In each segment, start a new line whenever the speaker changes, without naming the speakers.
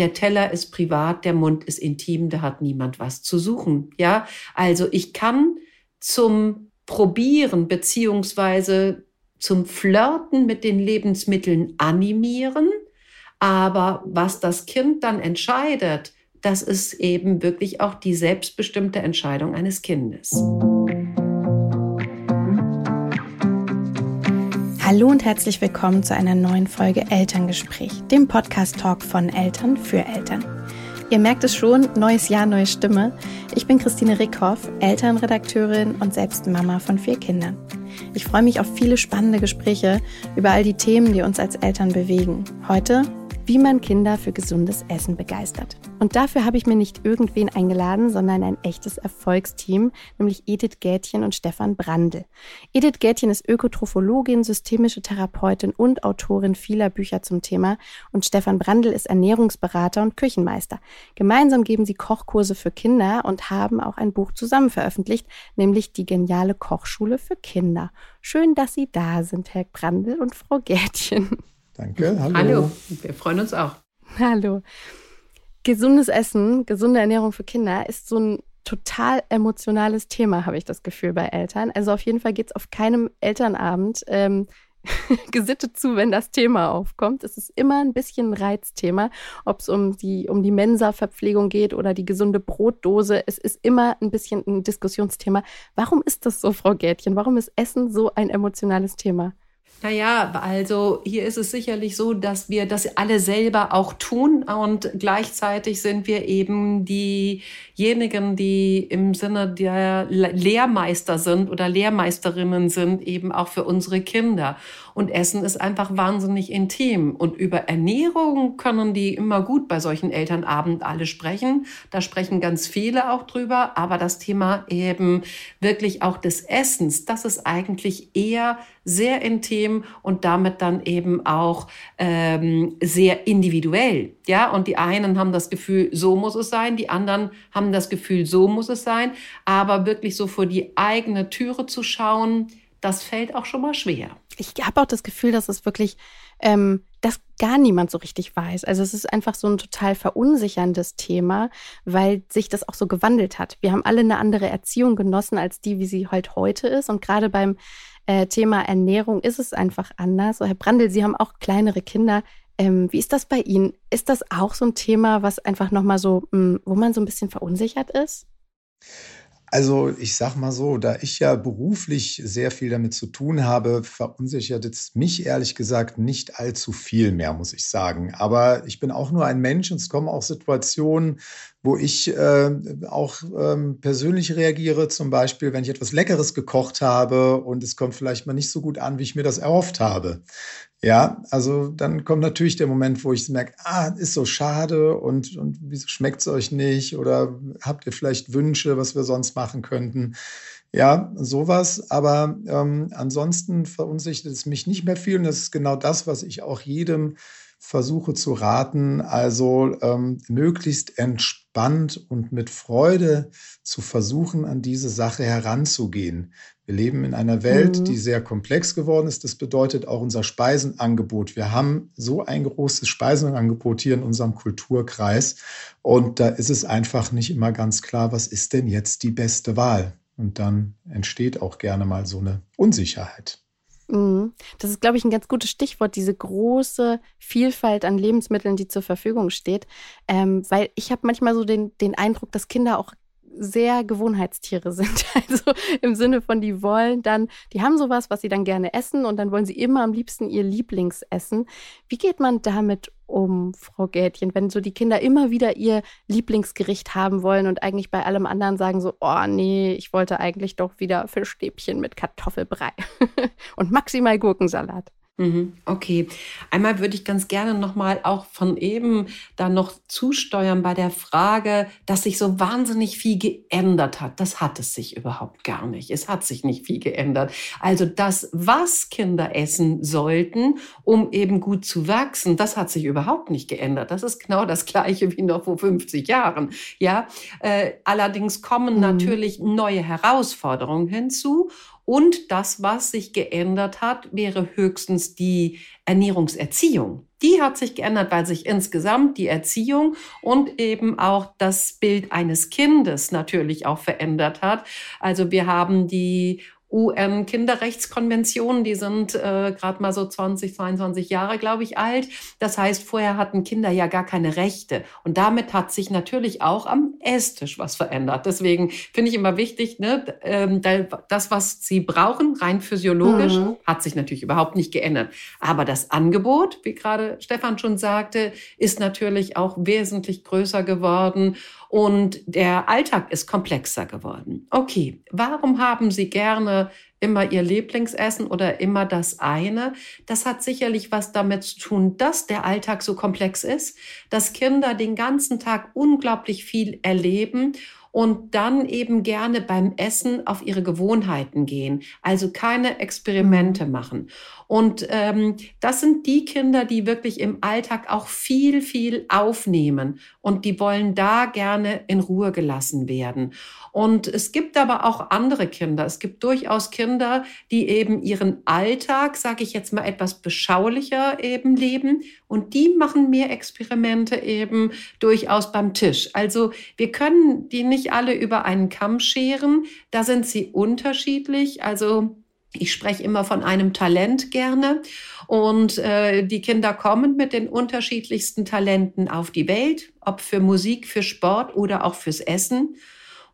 der Teller ist privat, der Mund ist intim, da hat niemand was zu suchen. Ja, also ich kann zum Probieren beziehungsweise zum Flirten mit den Lebensmitteln animieren, aber was das Kind dann entscheidet, das ist eben wirklich auch die selbstbestimmte Entscheidung eines Kindes.
Hallo und herzlich willkommen zu einer neuen Folge Elterngespräch, dem Podcast-Talk von Eltern für Eltern. Ihr merkt es schon, neues Jahr, neue Stimme. Ich bin Christine Rickhoff, Elternredakteurin und selbst Mama von vier Kindern. Ich freue mich auf viele spannende Gespräche über all die Themen, die uns als Eltern bewegen. Heute wie man Kinder für gesundes Essen begeistert. Und dafür habe ich mir nicht irgendwen eingeladen, sondern ein echtes Erfolgsteam, nämlich Edith Gätchen und Stefan Brandl. Edith Gätchen ist Ökotrophologin, systemische Therapeutin und Autorin vieler Bücher zum Thema und Stefan Brandl ist Ernährungsberater und Küchenmeister. Gemeinsam geben sie Kochkurse für Kinder und haben auch ein Buch zusammen veröffentlicht, nämlich die geniale Kochschule für Kinder. Schön, dass Sie da sind, Herr Brandl und Frau Gätchen.
Danke, hallo.
Hallo, wir freuen uns auch.
Hallo. Gesundes Essen, gesunde Ernährung für Kinder ist so ein total emotionales Thema, habe ich das Gefühl bei Eltern. Also auf jeden Fall geht es auf keinem Elternabend ähm, gesittet zu, wenn das Thema aufkommt. Es ist immer ein bisschen ein Reizthema, ob es um die, um die Mensa-Verpflegung geht oder die gesunde Brotdose. Es ist immer ein bisschen ein Diskussionsthema. Warum ist das so, Frau Gätchen? Warum ist Essen so ein emotionales Thema?
Naja, also hier ist es sicherlich so, dass wir das alle selber auch tun und gleichzeitig sind wir eben diejenigen, die im Sinne der Lehrmeister sind oder Lehrmeisterinnen sind, eben auch für unsere Kinder. Und Essen ist einfach wahnsinnig intim. Und über Ernährung können die immer gut bei solchen Elternabend alle sprechen. Da sprechen ganz viele auch drüber. Aber das Thema eben wirklich auch des Essens, das ist eigentlich eher sehr intim und damit dann eben auch ähm, sehr individuell. Ja, und die einen haben das Gefühl, so muss es sein, die anderen haben das Gefühl, so muss es sein. Aber wirklich so vor die eigene Türe zu schauen, das fällt auch schon mal schwer.
Ich habe auch das Gefühl, dass es wirklich, ähm, dass gar niemand so richtig weiß. Also es ist einfach so ein total verunsicherndes Thema, weil sich das auch so gewandelt hat. Wir haben alle eine andere Erziehung genossen als die, wie sie halt heute ist. Und gerade beim äh, Thema Ernährung ist es einfach anders. So, Herr Brandl, Sie haben auch kleinere Kinder. Ähm, wie ist das bei Ihnen? Ist das auch so ein Thema, was einfach nochmal so, mh, hm, wo man so ein bisschen verunsichert ist?
Also ich sag mal so, da ich ja beruflich sehr viel damit zu tun habe, verunsichert es mich ehrlich gesagt nicht allzu viel mehr, muss ich sagen. Aber ich bin auch nur ein Mensch und es kommen auch Situationen, wo ich äh, auch ähm, persönlich reagiere, zum Beispiel, wenn ich etwas Leckeres gekocht habe und es kommt vielleicht mal nicht so gut an, wie ich mir das erhofft habe. Ja, also dann kommt natürlich der Moment, wo ich merke, ah, ist so schade und, und wieso schmeckt es euch nicht? Oder habt ihr vielleicht Wünsche, was wir sonst machen könnten? Ja, sowas. Aber ähm, ansonsten verunsichert es mich nicht mehr viel. Und das ist genau das, was ich auch jedem versuche zu raten. Also ähm, möglichst entspannt und mit Freude zu versuchen, an diese Sache heranzugehen. Wir leben in einer Welt, mhm. die sehr komplex geworden ist. Das bedeutet auch unser Speisenangebot. Wir haben so ein großes Speisenangebot hier in unserem Kulturkreis. Und da ist es einfach nicht immer ganz klar, was ist denn jetzt die beste Wahl? Und dann entsteht auch gerne mal so eine Unsicherheit.
Mhm. Das ist, glaube ich, ein ganz gutes Stichwort, diese große Vielfalt an Lebensmitteln, die zur Verfügung steht. Ähm, weil ich habe manchmal so den, den Eindruck, dass Kinder auch sehr Gewohnheitstiere sind. Also im Sinne von, die wollen dann, die haben sowas, was sie dann gerne essen und dann wollen sie immer am liebsten ihr Lieblingsessen. Wie geht man damit um, Frau Gätchen, wenn so die Kinder immer wieder ihr Lieblingsgericht haben wollen und eigentlich bei allem anderen sagen so, oh nee, ich wollte eigentlich doch wieder Fischstäbchen mit Kartoffelbrei und maximal Gurkensalat.
Mhm, okay. Einmal würde ich ganz gerne nochmal auch von eben da noch zusteuern bei der Frage, dass sich so wahnsinnig viel geändert hat. Das hat es sich überhaupt gar nicht. Es hat sich nicht viel geändert. Also das, was Kinder essen sollten, um eben gut zu wachsen, das hat sich überhaupt nicht geändert. Das ist genau das Gleiche wie noch vor 50 Jahren. Ja, äh, allerdings kommen mhm. natürlich neue Herausforderungen hinzu Und das, was sich geändert hat, wäre höchstens die Ernährungserziehung. Die hat sich geändert, weil sich insgesamt die Erziehung und eben auch das Bild eines Kindes natürlich auch verändert hat. Also wir haben die UN-Kinderrechtskonventionen, die sind äh, gerade mal so 20, 22 Jahre, glaube ich, alt. Das heißt, vorher hatten Kinder ja gar keine Rechte. Und damit hat sich natürlich auch am Esstisch was verändert. Deswegen finde ich immer wichtig, ne, ähm, das, was sie brauchen, rein physiologisch, mhm. hat sich natürlich überhaupt nicht geändert. Aber das Angebot, wie gerade Stefan schon sagte, ist natürlich auch wesentlich größer geworden. Und der Alltag ist komplexer geworden. Okay, warum haben Sie gerne immer Ihr Lieblingsessen oder immer das eine? Das hat sicherlich was damit zu tun, dass der Alltag so komplex ist, dass Kinder den ganzen Tag unglaublich viel erleben und dann eben gerne beim Essen auf ihre Gewohnheiten gehen, also keine Experimente mhm. machen. Und ähm, das sind die Kinder, die wirklich im Alltag auch viel, viel aufnehmen und die wollen da gerne in Ruhe gelassen werden. Und es gibt aber auch andere Kinder. Es gibt durchaus Kinder, die eben ihren Alltag, sage ich jetzt mal, etwas beschaulicher eben leben. Und die machen mehr Experimente eben durchaus beim Tisch. Also wir können die nicht alle über einen Kamm scheren. Da sind sie unterschiedlich. Also ich spreche immer von einem Talent gerne und äh, die Kinder kommen mit den unterschiedlichsten Talenten auf die Welt, ob für Musik, für Sport oder auch fürs Essen.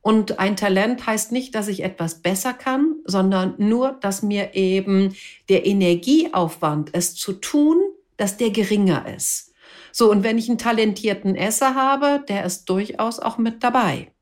Und ein Talent heißt nicht, dass ich etwas besser kann, sondern nur, dass mir eben der Energieaufwand, es zu tun, dass der geringer ist. So, und wenn ich einen talentierten Esser habe, der ist durchaus auch mit dabei.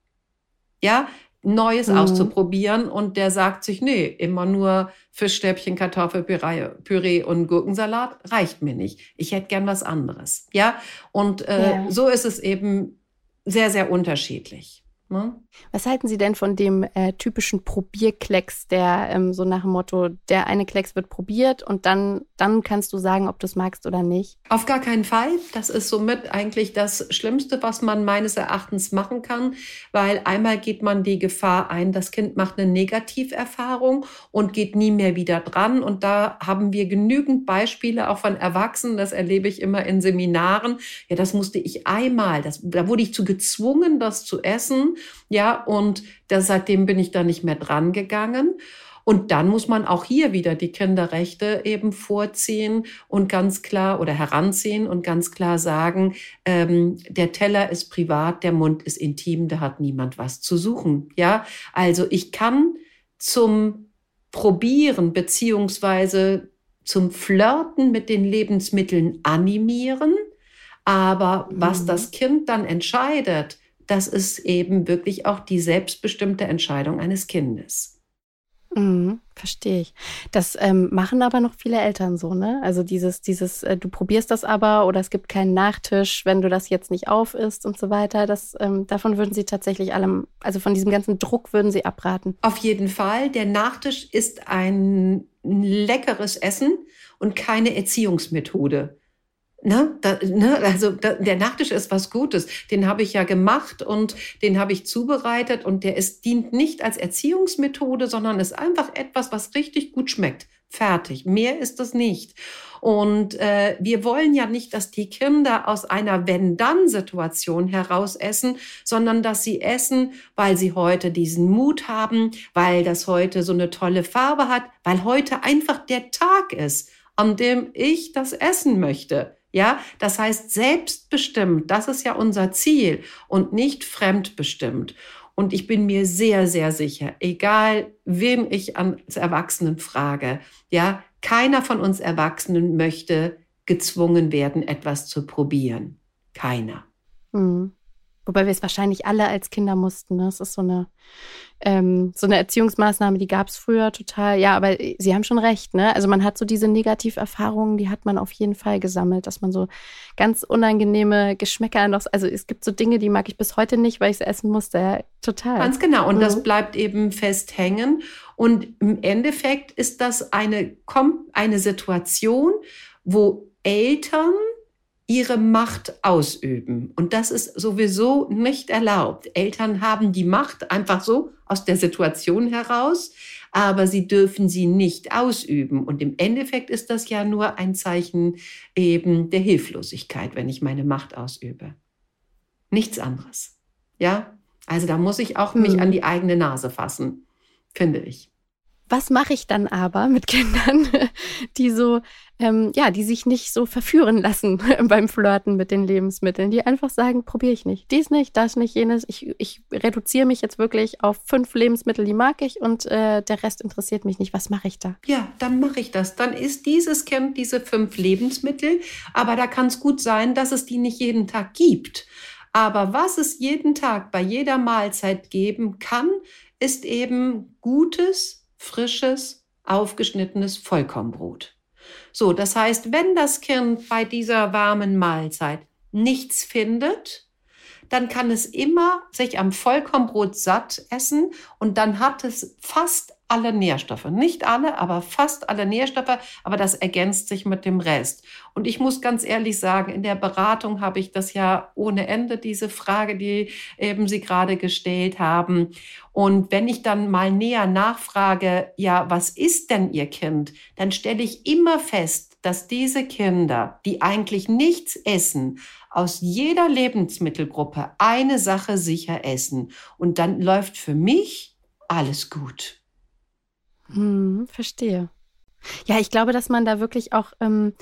Ja, Neues mhm. auszuprobieren und der sagt sich, nee, immer nur Fischstäbchen, Kartoffelpüree Püree und Gurkensalat reicht mir nicht. Ich hätte gern was anderes. Ja, und äh, ja. so ist es eben sehr, sehr unterschiedlich.
Ne? Was halten Sie denn von dem äh, typischen Probierklecks, der ähm, so nach dem Motto, der eine Klecks wird probiert und dann, dann kannst du sagen, ob du es magst oder nicht?
Auf gar keinen Fall. Das ist somit eigentlich das Schlimmste, was man meines Erachtens machen kann, weil einmal geht man die Gefahr ein, das Kind macht eine Negativerfahrung und geht nie mehr wieder dran. Und da haben wir genügend Beispiele auch von Erwachsenen, das erlebe ich immer in Seminaren. Ja, das musste ich einmal, das, da wurde ich zu gezwungen, das zu essen ja, und das, seitdem bin ich da nicht mehr dran gegangen. Und dann muss man auch hier wieder die Kinderrechte eben vorziehen und ganz klar oder heranziehen und ganz klar sagen, ähm, der Teller ist privat, der Mund ist intim, da hat niemand was zu suchen. Ja, also ich kann zum Probieren beziehungsweise zum Flirten mit den Lebensmitteln animieren, aber was mhm. das Kind dann entscheidet, das ist eben wirklich auch die selbstbestimmte Entscheidung eines Kindes.
Mhm, verstehe ich. Das ähm, machen aber noch viele Eltern so, ne? Also dieses, dieses, äh, du probierst das aber oder es gibt keinen Nachtisch, wenn du das jetzt nicht auf isst und so weiter. Das, ähm, davon würden sie tatsächlich allem, also von diesem ganzen Druck würden sie abraten.
Auf jeden Fall. Der Nachtisch ist ein leckeres Essen und keine Erziehungsmethode. Ne, da, ne, also da, der Nachtisch ist was Gutes. Den habe ich ja gemacht und den habe ich zubereitet und der ist, dient nicht als Erziehungsmethode, sondern ist einfach etwas, was richtig gut schmeckt. Fertig. Mehr ist es nicht. Und äh, wir wollen ja nicht, dass die Kinder aus einer Wenn-Dann-Situation heraus essen, sondern dass sie essen, weil sie heute diesen Mut haben, weil das heute so eine tolle Farbe hat, weil heute einfach der Tag ist, an dem ich das essen möchte. Ja, das heißt selbstbestimmt, das ist ja unser Ziel und nicht fremdbestimmt. Und ich bin mir sehr, sehr sicher, egal wem ich als Erwachsenen frage, ja, keiner von uns Erwachsenen möchte gezwungen werden, etwas zu probieren. Keiner.
Mhm. Wobei wir es wahrscheinlich alle als Kinder mussten. Ne? Das ist so eine, ähm, so eine Erziehungsmaßnahme, die gab es früher total. Ja, aber Sie haben schon recht. Ne? Also man hat so diese Negativerfahrungen, die hat man auf jeden Fall gesammelt, dass man so ganz unangenehme Geschmäcker noch. Also es gibt so Dinge, die mag ich bis heute nicht, weil ich sie essen musste. Ja, total.
Ganz genau. Und mhm. das bleibt eben fest hängen. Und im Endeffekt ist das eine, eine Situation, wo Eltern ihre Macht ausüben. Und das ist sowieso nicht erlaubt. Eltern haben die Macht einfach so aus der Situation heraus, aber sie dürfen sie nicht ausüben. Und im Endeffekt ist das ja nur ein Zeichen eben der Hilflosigkeit, wenn ich meine Macht ausübe. Nichts anderes. Ja? Also da muss ich auch mich an mhm. die eigene Nase fassen, finde ich.
Was mache ich dann aber mit Kindern, die so, ähm, ja, die sich nicht so verführen lassen beim Flirten mit den Lebensmitteln, die einfach sagen, probiere ich nicht, dies nicht, das nicht, jenes. Ich, ich reduziere mich jetzt wirklich auf fünf Lebensmittel, die mag ich und äh, der Rest interessiert mich nicht. Was mache ich da?
Ja, dann mache ich das. Dann ist dieses Kind diese fünf Lebensmittel, aber da kann es gut sein, dass es die nicht jeden Tag gibt. Aber was es jeden Tag bei jeder Mahlzeit geben kann, ist eben gutes, frisches, aufgeschnittenes Vollkornbrot. So, das heißt, wenn das Kind bei dieser warmen Mahlzeit nichts findet, dann kann es immer sich am Vollkornbrot satt essen und dann hat es fast alle Nährstoffe. Nicht alle, aber fast alle Nährstoffe, aber das ergänzt sich mit dem Rest. Und ich muss ganz ehrlich sagen, in der Beratung habe ich das ja ohne Ende, diese Frage, die eben Sie gerade gestellt haben. Und wenn ich dann mal näher nachfrage, ja, was ist denn Ihr Kind, dann stelle ich immer fest, dass diese Kinder, die eigentlich nichts essen, aus jeder Lebensmittelgruppe eine Sache sicher essen. Und dann läuft für mich alles gut.
Hm, verstehe. Ja, ich glaube, dass man da wirklich auch, ähm,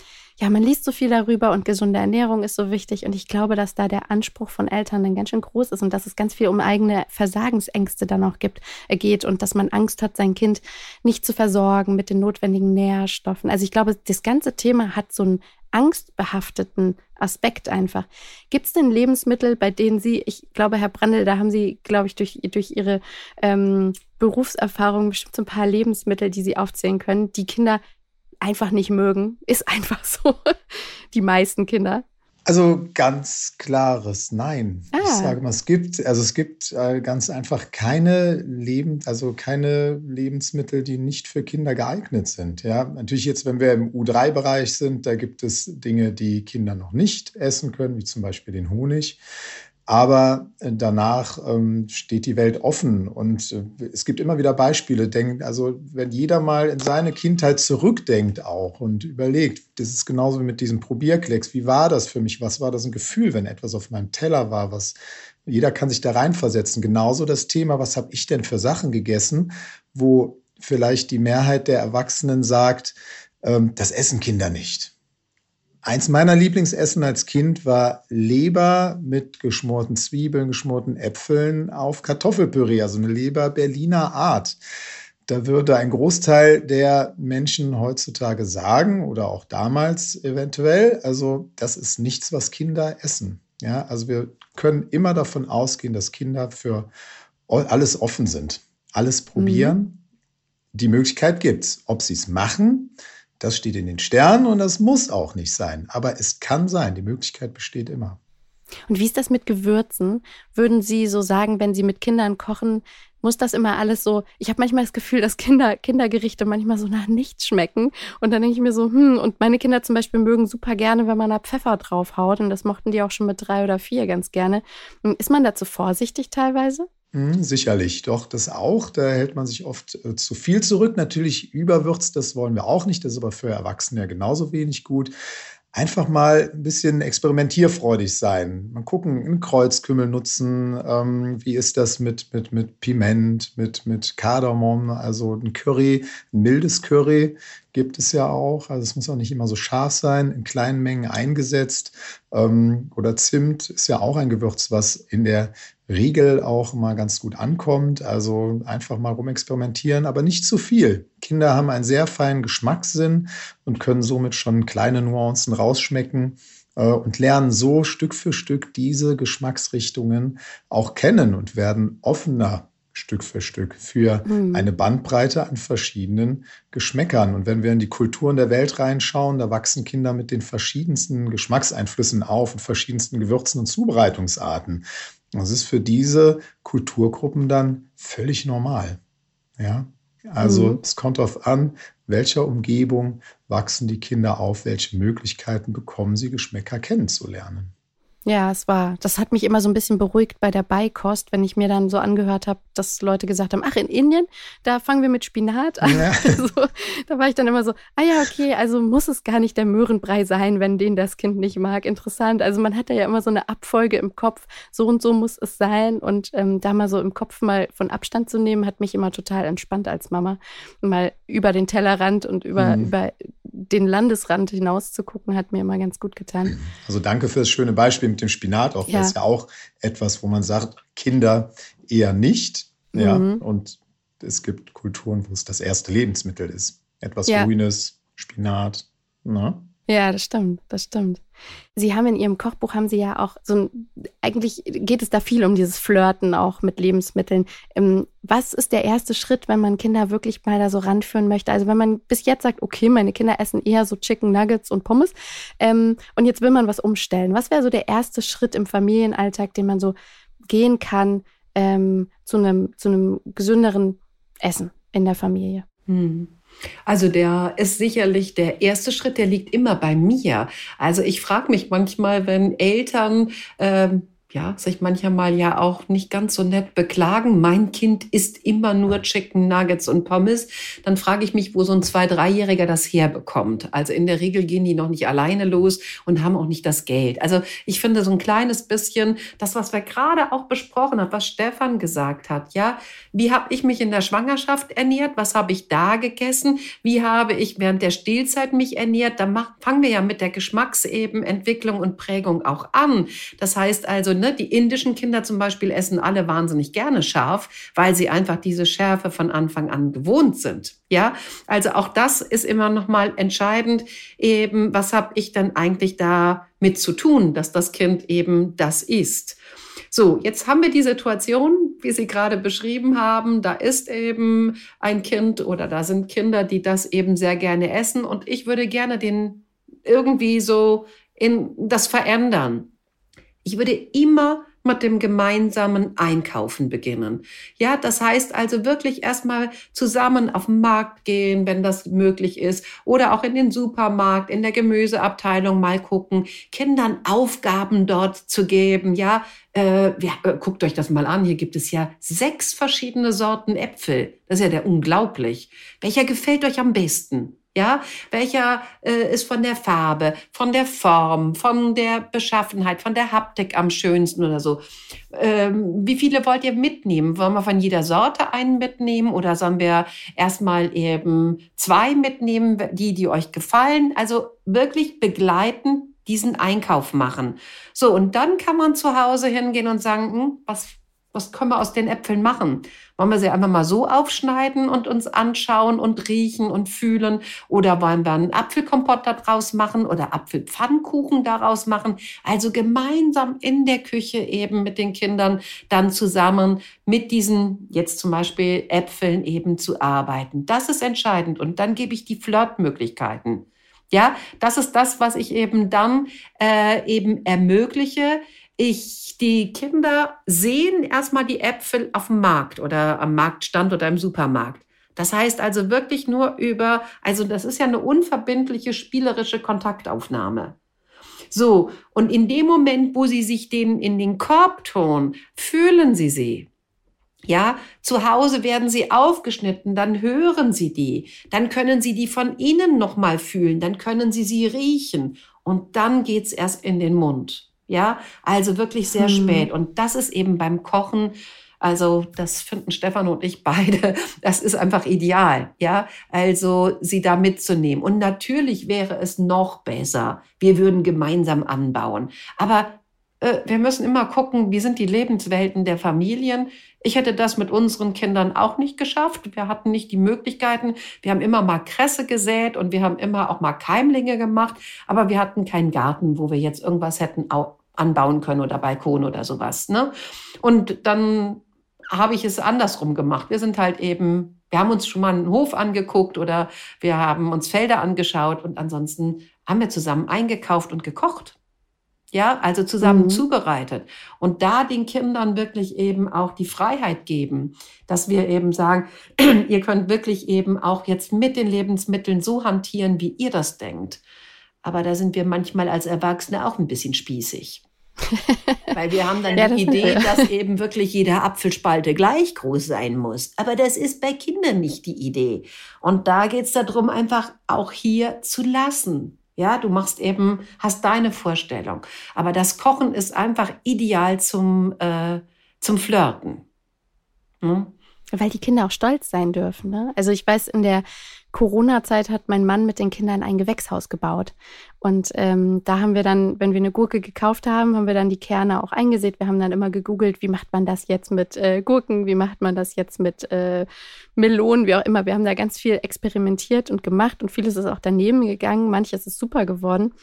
ja, man liest so viel darüber und gesunde Ernährung ist so wichtig. Und ich glaube, dass da der Anspruch von Eltern dann ganz schön groß ist und dass es ganz viel um eigene Versagensängste dann auch gibt, äh, geht und dass man Angst hat, sein Kind nicht zu versorgen mit den notwendigen Nährstoffen. Also ich glaube, das ganze Thema hat so einen angstbehafteten Aspekt einfach. Gibt es denn Lebensmittel, bei denen Sie, ich glaube, Herr Brandl, da haben Sie, glaube ich, durch, durch Ihre ähm, Berufserfahrung bestimmt so ein paar Lebensmittel, die Sie aufzählen können, die Kinder einfach nicht mögen. Ist einfach so. Die meisten Kinder.
Also ganz klares Nein. Ah. Ich sage mal, es gibt, also es gibt äh, ganz einfach keine Leben, also keine Lebensmittel, die nicht für Kinder geeignet sind. Ja, natürlich jetzt, wenn wir im U3-Bereich sind, da gibt es Dinge, die Kinder noch nicht essen können, wie zum Beispiel den Honig. Aber äh, danach ähm, steht die Welt offen und äh, es gibt immer wieder Beispiele. Denk, also wenn jeder mal in seine Kindheit zurückdenkt auch und überlegt, das ist genauso wie mit diesem Probierklecks. Wie war das für mich? Was war das ein Gefühl, wenn etwas auf meinem Teller war? Was jeder kann sich da reinversetzen. Genauso das Thema, was habe ich denn für Sachen gegessen, wo vielleicht die Mehrheit der Erwachsenen sagt, ähm, das essen Kinder nicht. Eins meiner Lieblingsessen als Kind war Leber mit geschmorten Zwiebeln, geschmorten Äpfeln auf Kartoffelpüree, also eine Leber Berliner Art. Da würde ein Großteil der Menschen heutzutage sagen oder auch damals eventuell, also das ist nichts, was Kinder essen. Ja, also wir können immer davon ausgehen, dass Kinder für alles offen sind, alles probieren. Mhm. Die Möglichkeit gibt es. Ob sie es machen, das steht in den Sternen und das muss auch nicht sein. Aber es kann sein. Die Möglichkeit besteht immer.
Und wie ist das mit Gewürzen? Würden Sie so sagen, wenn Sie mit Kindern kochen, muss das immer alles so. Ich habe manchmal das Gefühl, dass Kinder, Kindergerichte manchmal so nach nichts schmecken. Und dann denke ich mir so, hm, und meine Kinder zum Beispiel mögen super gerne, wenn man da Pfeffer draufhaut. Und das mochten die auch schon mit drei oder vier ganz gerne. Ist man dazu vorsichtig teilweise?
Hm, sicherlich, doch, das auch. Da hält man sich oft äh, zu viel zurück. Natürlich überwürzt, das wollen wir auch nicht. Das ist aber für Erwachsene ja genauso wenig gut. Einfach mal ein bisschen experimentierfreudig sein. Mal gucken, einen Kreuzkümmel nutzen. Ähm, wie ist das mit, mit, mit Piment, mit, mit Kardamom? Also ein Curry, ein mildes Curry gibt es ja auch. Also es muss auch nicht immer so scharf sein, in kleinen Mengen eingesetzt. Ähm, oder Zimt ist ja auch ein Gewürz, was in der Regel auch mal ganz gut ankommt. Also einfach mal rumexperimentieren, aber nicht zu viel. Kinder haben einen sehr feinen Geschmackssinn und können somit schon kleine Nuancen rausschmecken äh, und lernen so Stück für Stück diese Geschmacksrichtungen auch kennen und werden offener Stück für Stück für mhm. eine Bandbreite an verschiedenen Geschmäckern. Und wenn wir in die Kulturen der Welt reinschauen, da wachsen Kinder mit den verschiedensten Geschmackseinflüssen auf und verschiedensten Gewürzen und Zubereitungsarten. Das ist für diese Kulturgruppen dann völlig normal. Ja. Also mhm. es kommt darauf an, welcher Umgebung wachsen die Kinder auf, welche Möglichkeiten bekommen sie, Geschmäcker kennenzulernen.
Ja, es war. Das hat mich immer so ein bisschen beruhigt bei der Beikost, wenn ich mir dann so angehört habe, dass Leute gesagt haben, ach, in Indien, da fangen wir mit Spinat an. Ja. so, da war ich dann immer so, ah ja, okay, also muss es gar nicht der Möhrenbrei sein, wenn den das Kind nicht mag. Interessant. Also man hat da ja immer so eine Abfolge im Kopf, so und so muss es sein. Und ähm, da mal so im Kopf mal von Abstand zu nehmen, hat mich immer total entspannt als Mama. Mal über den Tellerrand und über, mhm. über den Landesrand hinaus zu gucken, hat mir immer ganz gut getan.
Also danke für das schöne Beispiel mit dem Spinat. Auch ja. das ist ja auch etwas, wo man sagt, Kinder eher nicht. Ja, mhm. und es gibt Kulturen, wo es das erste Lebensmittel ist. Etwas ja. Grünes, Spinat. Ne?
Ja, das stimmt, das stimmt. Sie haben in Ihrem Kochbuch haben Sie ja auch so ein, eigentlich geht es da viel um dieses Flirten auch mit Lebensmitteln. Ähm, was ist der erste Schritt, wenn man Kinder wirklich mal da so ranführen möchte? Also wenn man bis jetzt sagt, okay, meine Kinder essen eher so Chicken Nuggets und Pommes ähm, und jetzt will man was umstellen. Was wäre so der erste Schritt im Familienalltag, den man so gehen kann ähm, zu einem zu einem gesünderen Essen in der Familie? Hm.
Also der ist sicherlich der erste Schritt, der liegt immer bei mir. Also ich frage mich manchmal, wenn Eltern ähm, ja, sich manchmal ja auch nicht ganz so nett beklagen. Mein Kind isst immer nur Chicken Nuggets und Pommes. Dann frage ich mich, wo so ein Zwei-, Dreijähriger das herbekommt. Also in der Regel gehen die noch nicht alleine los und haben auch nicht das Geld. Also ich finde so ein kleines bisschen das, was wir gerade auch besprochen haben, was Stefan gesagt hat. Ja, wie habe ich mich in der Schwangerschaft ernährt? Was habe ich da gegessen? Wie habe ich während der Stillzeit mich ernährt? Da fangen wir ja mit der Geschmacksebene, und Prägung auch an. Das heißt also, ne, die indischen Kinder zum Beispiel essen alle wahnsinnig gerne scharf, weil sie einfach diese Schärfe von Anfang an gewohnt sind. Ja, also auch das ist immer noch mal entscheidend. Eben, was habe ich dann eigentlich da mit zu tun, dass das Kind eben das isst? So, jetzt haben wir die Situation, wie Sie gerade beschrieben haben. Da ist eben ein Kind oder da sind Kinder, die das eben sehr gerne essen. Und ich würde gerne den irgendwie so in das verändern. Ich würde immer mit dem gemeinsamen Einkaufen beginnen. Ja, das heißt also wirklich erstmal zusammen auf den Markt gehen, wenn das möglich ist, oder auch in den Supermarkt, in der Gemüseabteilung mal gucken, Kindern Aufgaben dort zu geben. Ja, äh, ja, äh, guckt euch das mal an. Hier gibt es ja sechs verschiedene Sorten Äpfel. Das ist ja der unglaublich. Welcher gefällt euch am besten? Ja, welcher äh, ist von der Farbe, von der Form, von der Beschaffenheit, von der Haptik am schönsten oder so? Ähm, wie viele wollt ihr mitnehmen? Wollen wir von jeder Sorte einen mitnehmen oder sollen wir erstmal eben zwei mitnehmen, die, die euch gefallen? Also wirklich begleiten, diesen Einkauf machen. So, und dann kann man zu Hause hingehen und sagen, hm, was was können wir aus den Äpfeln machen? Wollen wir sie einfach mal so aufschneiden und uns anschauen und riechen und fühlen? Oder wollen wir einen Apfelkompott daraus machen oder Apfelpfannkuchen daraus machen? Also gemeinsam in der Küche eben mit den Kindern dann zusammen mit diesen jetzt zum Beispiel Äpfeln eben zu arbeiten. Das ist entscheidend. Und dann gebe ich die Flirtmöglichkeiten. Ja, das ist das, was ich eben dann äh, eben ermögliche ich, die Kinder sehen erstmal die Äpfel auf dem Markt oder am Marktstand oder im Supermarkt. Das heißt also wirklich nur über, also das ist ja eine unverbindliche spielerische Kontaktaufnahme. So, und in dem Moment, wo sie sich den in den Korb tun, fühlen sie sie. Ja, zu Hause werden sie aufgeschnitten, dann hören sie die, dann können sie die von innen nochmal fühlen, dann können sie sie riechen und dann geht's erst in den Mund. Ja, also wirklich sehr hm. spät. Und das ist eben beim Kochen, also das finden Stefan und ich beide, das ist einfach ideal, ja, also sie da mitzunehmen. Und natürlich wäre es noch besser, wir würden gemeinsam anbauen. Aber äh, wir müssen immer gucken, wie sind die Lebenswelten der Familien. Ich hätte das mit unseren Kindern auch nicht geschafft. Wir hatten nicht die Möglichkeiten. Wir haben immer mal Kresse gesät und wir haben immer auch mal Keimlinge gemacht, aber wir hatten keinen Garten, wo wir jetzt irgendwas hätten anbauen können oder Balkon oder sowas. Ne? Und dann habe ich es andersrum gemacht. Wir sind halt eben, wir haben uns schon mal einen Hof angeguckt oder wir haben uns Felder angeschaut und ansonsten haben wir zusammen eingekauft und gekocht. ja, also zusammen mhm. zubereitet und da den Kindern wirklich eben auch die Freiheit geben, dass wir eben sagen, ihr könnt wirklich eben auch jetzt mit den Lebensmitteln so hantieren, wie ihr das denkt. Aber da sind wir manchmal als Erwachsene auch ein bisschen spießig. Weil wir haben dann ja, die Idee, dass eben wirklich jede Apfelspalte gleich groß sein muss. Aber das ist bei Kindern nicht die Idee. Und da geht es darum, einfach auch hier zu lassen. Ja, du machst eben, hast deine Vorstellung. Aber das Kochen ist einfach ideal zum, äh, zum Flirten.
Hm? Weil die Kinder auch stolz sein dürfen. Ne? Also ich weiß, in der Corona-Zeit hat mein Mann mit den Kindern ein Gewächshaus gebaut. Und ähm, da haben wir dann, wenn wir eine Gurke gekauft haben, haben wir dann die Kerne auch eingesät. Wir haben dann immer gegoogelt, wie macht man das jetzt mit äh, Gurken, wie macht man das jetzt mit äh, Melonen, wie auch immer. Wir haben da ganz viel experimentiert und gemacht und vieles ist auch daneben gegangen. Manches ist super geworden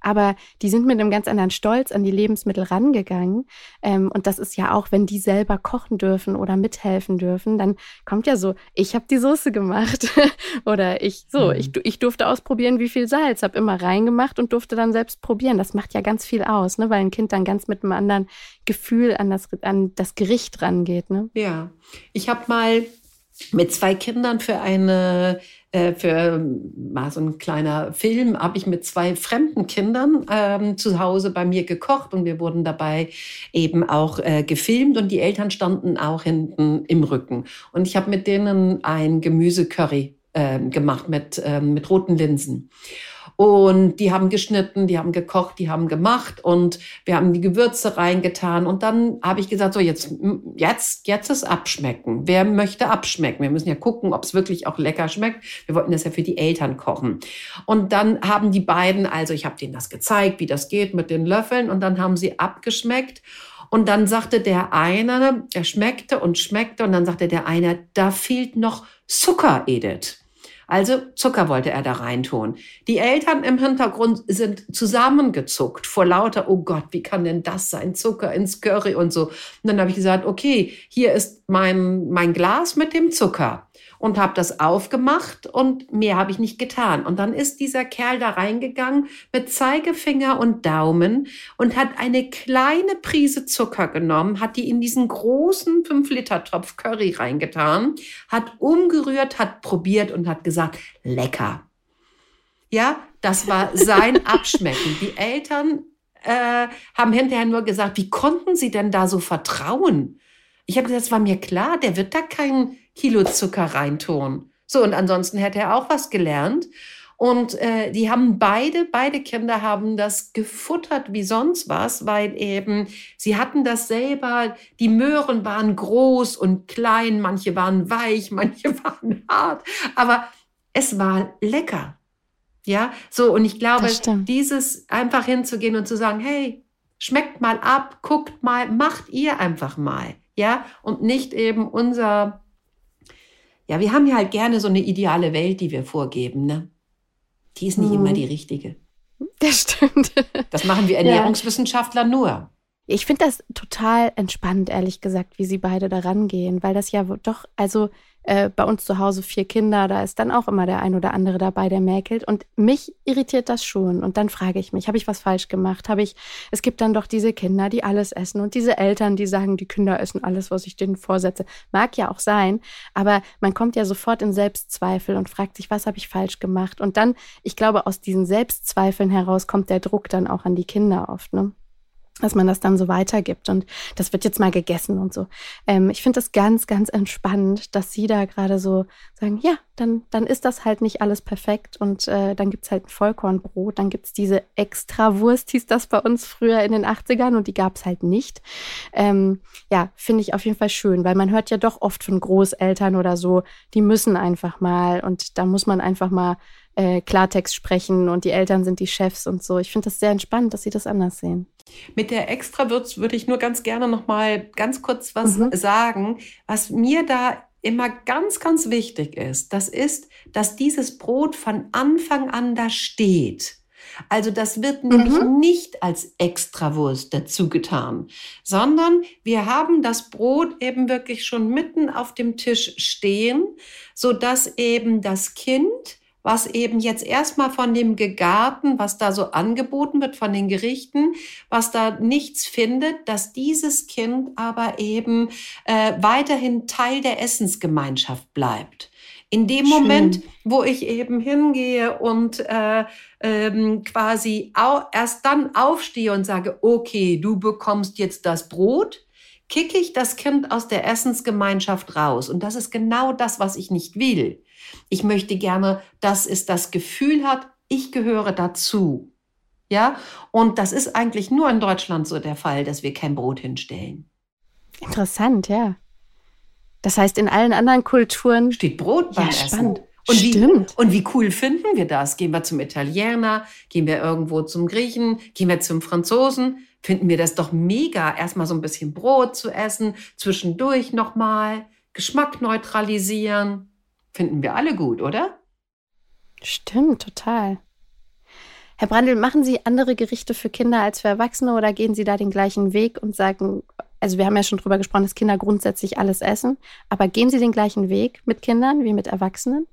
aber die sind mit einem ganz anderen Stolz an die Lebensmittel rangegangen. Ähm, und das ist ja auch, wenn die selber kochen dürfen oder mithelfen dürfen, dann kommt ja so, ich habe die Soße gemacht oder ich so, mhm. ich, ich durfte ausprobieren, wie viel Salz, habe immer reingemacht und durfte dann selbst probieren. Das macht ja ganz viel aus, ne? weil ein Kind dann ganz mit einem anderen Gefühl an das, an das Gericht rangeht. Ne?
Ja, ich habe mal mit zwei Kindern für eine äh, für mal so ein kleiner Film habe ich mit zwei fremden Kindern ähm, zu Hause bei mir gekocht und wir wurden dabei eben auch äh, gefilmt und die Eltern standen auch hinten im Rücken. Und ich habe mit denen ein Gemüsecurry äh, gemacht mit äh, mit roten Linsen und die haben geschnitten, die haben gekocht, die haben gemacht und wir haben die Gewürze reingetan. Und dann habe ich gesagt, so jetzt, jetzt, jetzt ist Abschmecken. Wer möchte abschmecken? Wir müssen ja gucken, ob es wirklich auch lecker schmeckt. Wir wollten das ja für die Eltern kochen. Und dann haben die beiden, also ich habe denen das gezeigt, wie das geht mit den Löffeln. Und dann haben sie abgeschmeckt. Und dann sagte der eine, er schmeckte und schmeckte. Und dann sagte der eine, da fehlt noch Zucker, Edith. Also Zucker wollte er da reintun. Die Eltern im Hintergrund sind zusammengezuckt vor lauter, oh Gott, wie kann denn das sein? Zucker ins Curry und so. Und dann habe ich gesagt, okay, hier ist mein, mein Glas mit dem Zucker und habe das aufgemacht und mehr habe ich nicht getan. Und dann ist dieser Kerl da reingegangen mit Zeigefinger und Daumen und hat eine kleine Prise Zucker genommen, hat die in diesen großen 5-Liter-Topf Curry reingetan, hat umgerührt, hat probiert und hat gesagt, lecker. Ja, das war sein Abschmecken. Die Eltern äh, haben hinterher nur gesagt, wie konnten sie denn da so vertrauen? Ich habe gesagt, es war mir klar, der wird da keinen Kilo Zucker reintun. So, und ansonsten hätte er auch was gelernt. Und äh, die haben beide, beide Kinder haben das gefuttert wie sonst was, weil eben sie hatten das selber. Die Möhren waren groß und klein, manche waren weich, manche waren hart, aber es war lecker. Ja, so und ich glaube, dieses einfach hinzugehen und zu sagen, hey, schmeckt mal ab, guckt mal, macht ihr einfach mal ja, und nicht eben unser, ja, wir haben ja halt gerne so eine ideale Welt, die wir vorgeben, ne? Die ist nicht hm. immer die richtige.
Das stimmt.
Das machen wir Ernährungswissenschaftler ja. nur.
Ich finde das total entspannt, ehrlich gesagt, wie sie beide da rangehen, weil das ja doch, also äh, bei uns zu Hause vier Kinder, da ist dann auch immer der ein oder andere dabei, der mäkelt. Und mich irritiert das schon. Und dann frage ich mich, habe ich was falsch gemacht? Habe ich, es gibt dann doch diese Kinder, die alles essen und diese Eltern, die sagen, die Kinder essen alles, was ich denen vorsetze. Mag ja auch sein, aber man kommt ja sofort in Selbstzweifel und fragt sich, was habe ich falsch gemacht? Und dann, ich glaube, aus diesen Selbstzweifeln heraus kommt der Druck dann auch an die Kinder oft. Ne? Dass man das dann so weitergibt und das wird jetzt mal gegessen und so. Ähm, ich finde das ganz, ganz entspannend, dass Sie da gerade so sagen, ja, dann, dann ist das halt nicht alles perfekt und äh, dann gibt's halt ein Vollkornbrot, dann gibt's diese Extrawurst, hieß das bei uns früher in den 80ern und die gab's halt nicht. Ähm, ja, finde ich auf jeden Fall schön, weil man hört ja doch oft von Großeltern oder so, die müssen einfach mal und da muss man einfach mal äh, Klartext sprechen und die Eltern sind die Chefs und so. Ich finde das sehr entspannt, dass Sie das anders sehen.
Mit der Extrawürz würde ich nur ganz gerne noch mal ganz kurz was mhm. sagen, was mir da immer ganz, ganz wichtig ist. Das ist, dass dieses Brot von Anfang an da steht. Also das wird mhm. nämlich nicht als Extrawurst dazu getan, sondern wir haben das Brot eben wirklich schon mitten auf dem Tisch stehen, so dass eben das Kind was eben jetzt erstmal von dem Gegarten, was da so angeboten wird, von den Gerichten, was da nichts findet, dass dieses Kind aber eben äh, weiterhin Teil der Essensgemeinschaft bleibt. In dem Schön. Moment, wo ich eben hingehe und äh, ähm, quasi au erst dann aufstehe und sage, okay, du bekommst jetzt das Brot, kicke ich das Kind aus der Essensgemeinschaft raus. Und das ist genau das, was ich nicht will. Ich möchte gerne, dass es das Gefühl hat, ich gehöre dazu. Ja, und das ist eigentlich nur in Deutschland so der Fall, dass wir kein Brot hinstellen.
Interessant, ja. Das heißt, in allen anderen Kulturen
steht Brot beim ja, Essen. Spannend.
Und Stimmt.
Wie, und wie cool finden wir das? Gehen wir zum Italiener, gehen wir irgendwo zum Griechen, gehen wir zum Franzosen? Finden wir das doch mega, erstmal so ein bisschen Brot zu essen, zwischendurch nochmal, Geschmack neutralisieren. Finden wir alle gut, oder?
Stimmt, total. Herr Brandl, machen Sie andere Gerichte für Kinder als für Erwachsene oder gehen Sie da den gleichen Weg und sagen, also wir haben ja schon drüber gesprochen, dass Kinder grundsätzlich alles essen, aber gehen Sie den gleichen Weg mit Kindern wie mit Erwachsenen?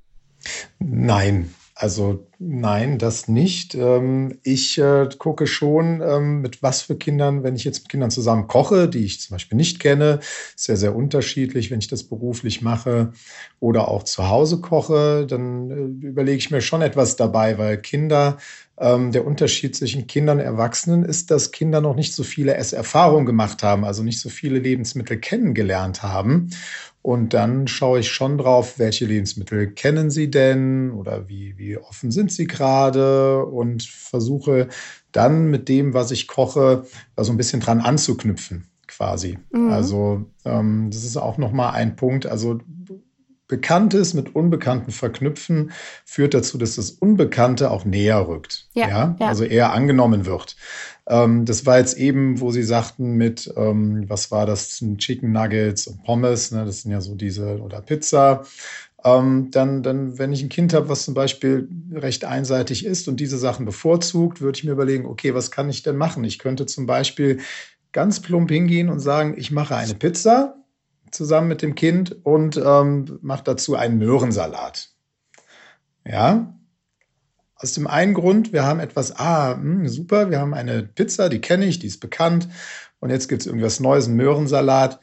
Nein, also nein, das nicht. Ähm, ich äh, gucke schon, ähm, mit was für Kindern, wenn ich jetzt mit Kindern zusammen koche, die ich zum Beispiel nicht kenne, sehr, sehr unterschiedlich, wenn ich das beruflich mache oder auch zu Hause koche, dann äh, überlege ich mir schon etwas dabei, weil Kinder ähm, der Unterschied zwischen Kindern und Erwachsenen ist, dass Kinder noch nicht so viele Esserfahrungen gemacht haben, also nicht so viele Lebensmittel kennengelernt haben. Und dann schaue ich schon drauf, welche Lebensmittel kennen sie denn oder wie, wie offen sind sie gerade und versuche dann mit dem, was ich koche, da so ein bisschen dran anzuknüpfen quasi. Mhm. Also ähm, das ist auch nochmal ein Punkt. Also Bekanntes mit Unbekannten verknüpfen, führt dazu, dass das Unbekannte auch näher rückt. Ja, ja? ja. Also eher angenommen wird. Ähm, das war jetzt eben, wo Sie sagten, mit, ähm, was war das, Chicken Nuggets und Pommes, ne? das sind ja so diese, oder Pizza. Ähm, dann, dann, wenn ich ein Kind habe, was zum Beispiel recht einseitig ist und diese Sachen bevorzugt, würde ich mir überlegen, okay, was kann ich denn machen? Ich könnte zum Beispiel ganz plump hingehen und sagen, ich mache eine Pizza zusammen mit dem Kind und ähm, macht dazu einen Möhrensalat. Ja, aus dem einen Grund, wir haben etwas, ah, mh, hm, super, wir haben eine Pizza, die kenne ich, die ist bekannt. Und jetzt gibt es irgendwas Neues, einen Möhrensalat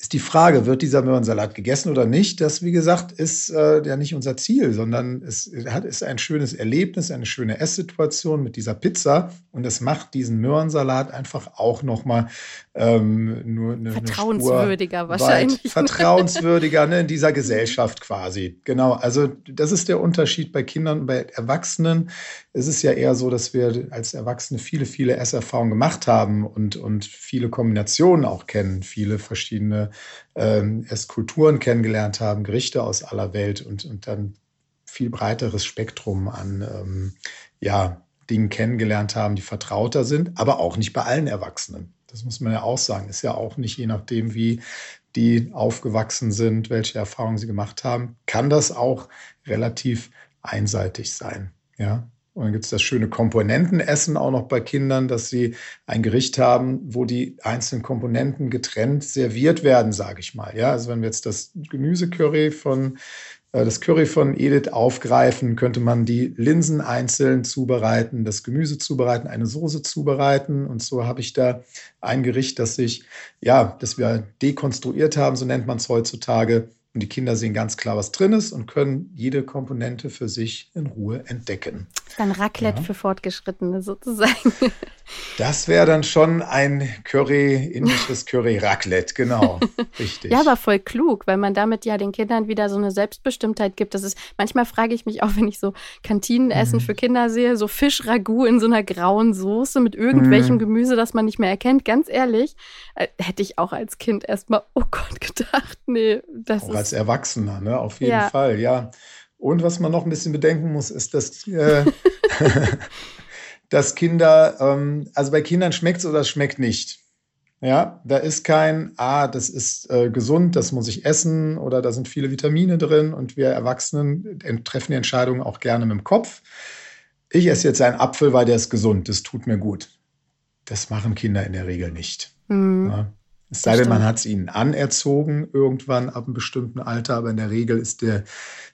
ist die Frage, wird dieser Möhrensalat gegessen oder nicht? Das, wie gesagt, ist äh, ja nicht unser Ziel, sondern es hat, ist ein schönes Erlebnis, eine schöne Esssituation mit dieser Pizza. Und es macht diesen Möhrensalat einfach auch nochmal ähm, nur eine,
Vertrauenswürdiger eine wahrscheinlich.
vertrauenswürdiger ne, in dieser Gesellschaft quasi. Genau, also das ist der Unterschied bei Kindern und bei Erwachsenen. Es ist ja eher so, dass wir als Erwachsene viele, viele Esserfahrungen gemacht haben und, und viele Kombinationen auch kennen, viele verschiedene ähm, erst Kulturen kennengelernt haben, Gerichte aus aller Welt und, und dann viel breiteres Spektrum an ähm, ja, Dingen kennengelernt haben, die vertrauter sind, aber auch nicht bei allen Erwachsenen. Das muss man ja auch sagen. Ist ja auch nicht je nachdem, wie die aufgewachsen sind, welche Erfahrungen sie gemacht haben, kann das auch relativ einseitig sein. Ja, und dann gibt es das schöne Komponentenessen auch noch bei Kindern, dass sie ein Gericht haben, wo die einzelnen Komponenten getrennt serviert werden, sage ich mal. Ja, also wenn wir jetzt das Gemüsecurry von äh, das Curry von Edith aufgreifen, könnte man die Linsen einzeln zubereiten, das Gemüse zubereiten, eine Soße zubereiten. Und so habe ich da ein Gericht, das sich, ja, das wir dekonstruiert haben, so nennt man es heutzutage, und die Kinder sehen ganz klar, was drin ist und können jede Komponente für sich in Ruhe entdecken.
Dann Raclette ja. für Fortgeschrittene sozusagen.
Das wäre dann schon ein Curry, indisches Curry-Raclette, genau. Richtig.
ja, aber voll klug, weil man damit ja den Kindern wieder so eine Selbstbestimmtheit gibt. Das ist, manchmal frage ich mich auch, wenn ich so Kantinenessen mhm. für Kinder sehe, so Fischragout in so einer grauen Soße mit irgendwelchem mhm. Gemüse, das man nicht mehr erkennt. Ganz ehrlich, äh, hätte ich auch als Kind erstmal, oh Gott, gedacht, nee, das
auch
ist
als Erwachsener, ne? auf jeden ja. Fall, ja. Und was man noch ein bisschen bedenken muss, ist, dass, äh, dass Kinder, ähm, also bei Kindern schmeckt es oder es schmeckt nicht. Ja, da ist kein, ah, das ist äh, gesund, das muss ich essen oder da sind viele Vitamine drin und wir Erwachsenen treffen die Entscheidungen auch gerne mit dem Kopf. Ich esse jetzt einen Apfel, weil der ist gesund, das tut mir gut. Das machen Kinder in der Regel nicht. Mhm. Ja? Es sei denn, man hat es ihnen anerzogen, irgendwann ab einem bestimmten Alter, aber in der Regel der,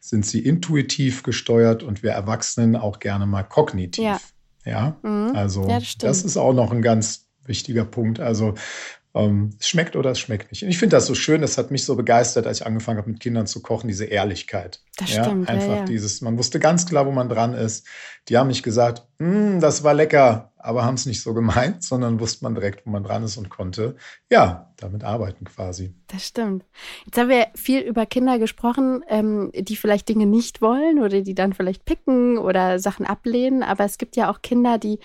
sind sie intuitiv gesteuert und wir Erwachsenen auch gerne mal kognitiv. Ja, ja? Mhm. also ja, das, das, ist auch noch ein ganz wichtiger Punkt. Also ähm, es schmeckt oder es schmeckt nicht. Und ich finde das so schön, das hat mich so begeistert, als ich angefangen habe, mit Kindern zu kochen, diese Ehrlichkeit.
Das ja, stimmt.
Einfach
ja, ja.
dieses, man wusste ganz klar, wo man dran ist. Die haben nicht gesagt, hm, das war lecker, aber haben es nicht so gemeint, sondern wusste man direkt, wo man dran ist und konnte, ja, damit arbeiten quasi.
Das stimmt. Jetzt haben wir viel über Kinder gesprochen, ähm, die vielleicht Dinge nicht wollen oder die dann vielleicht picken oder Sachen ablehnen, aber es gibt ja auch Kinder, die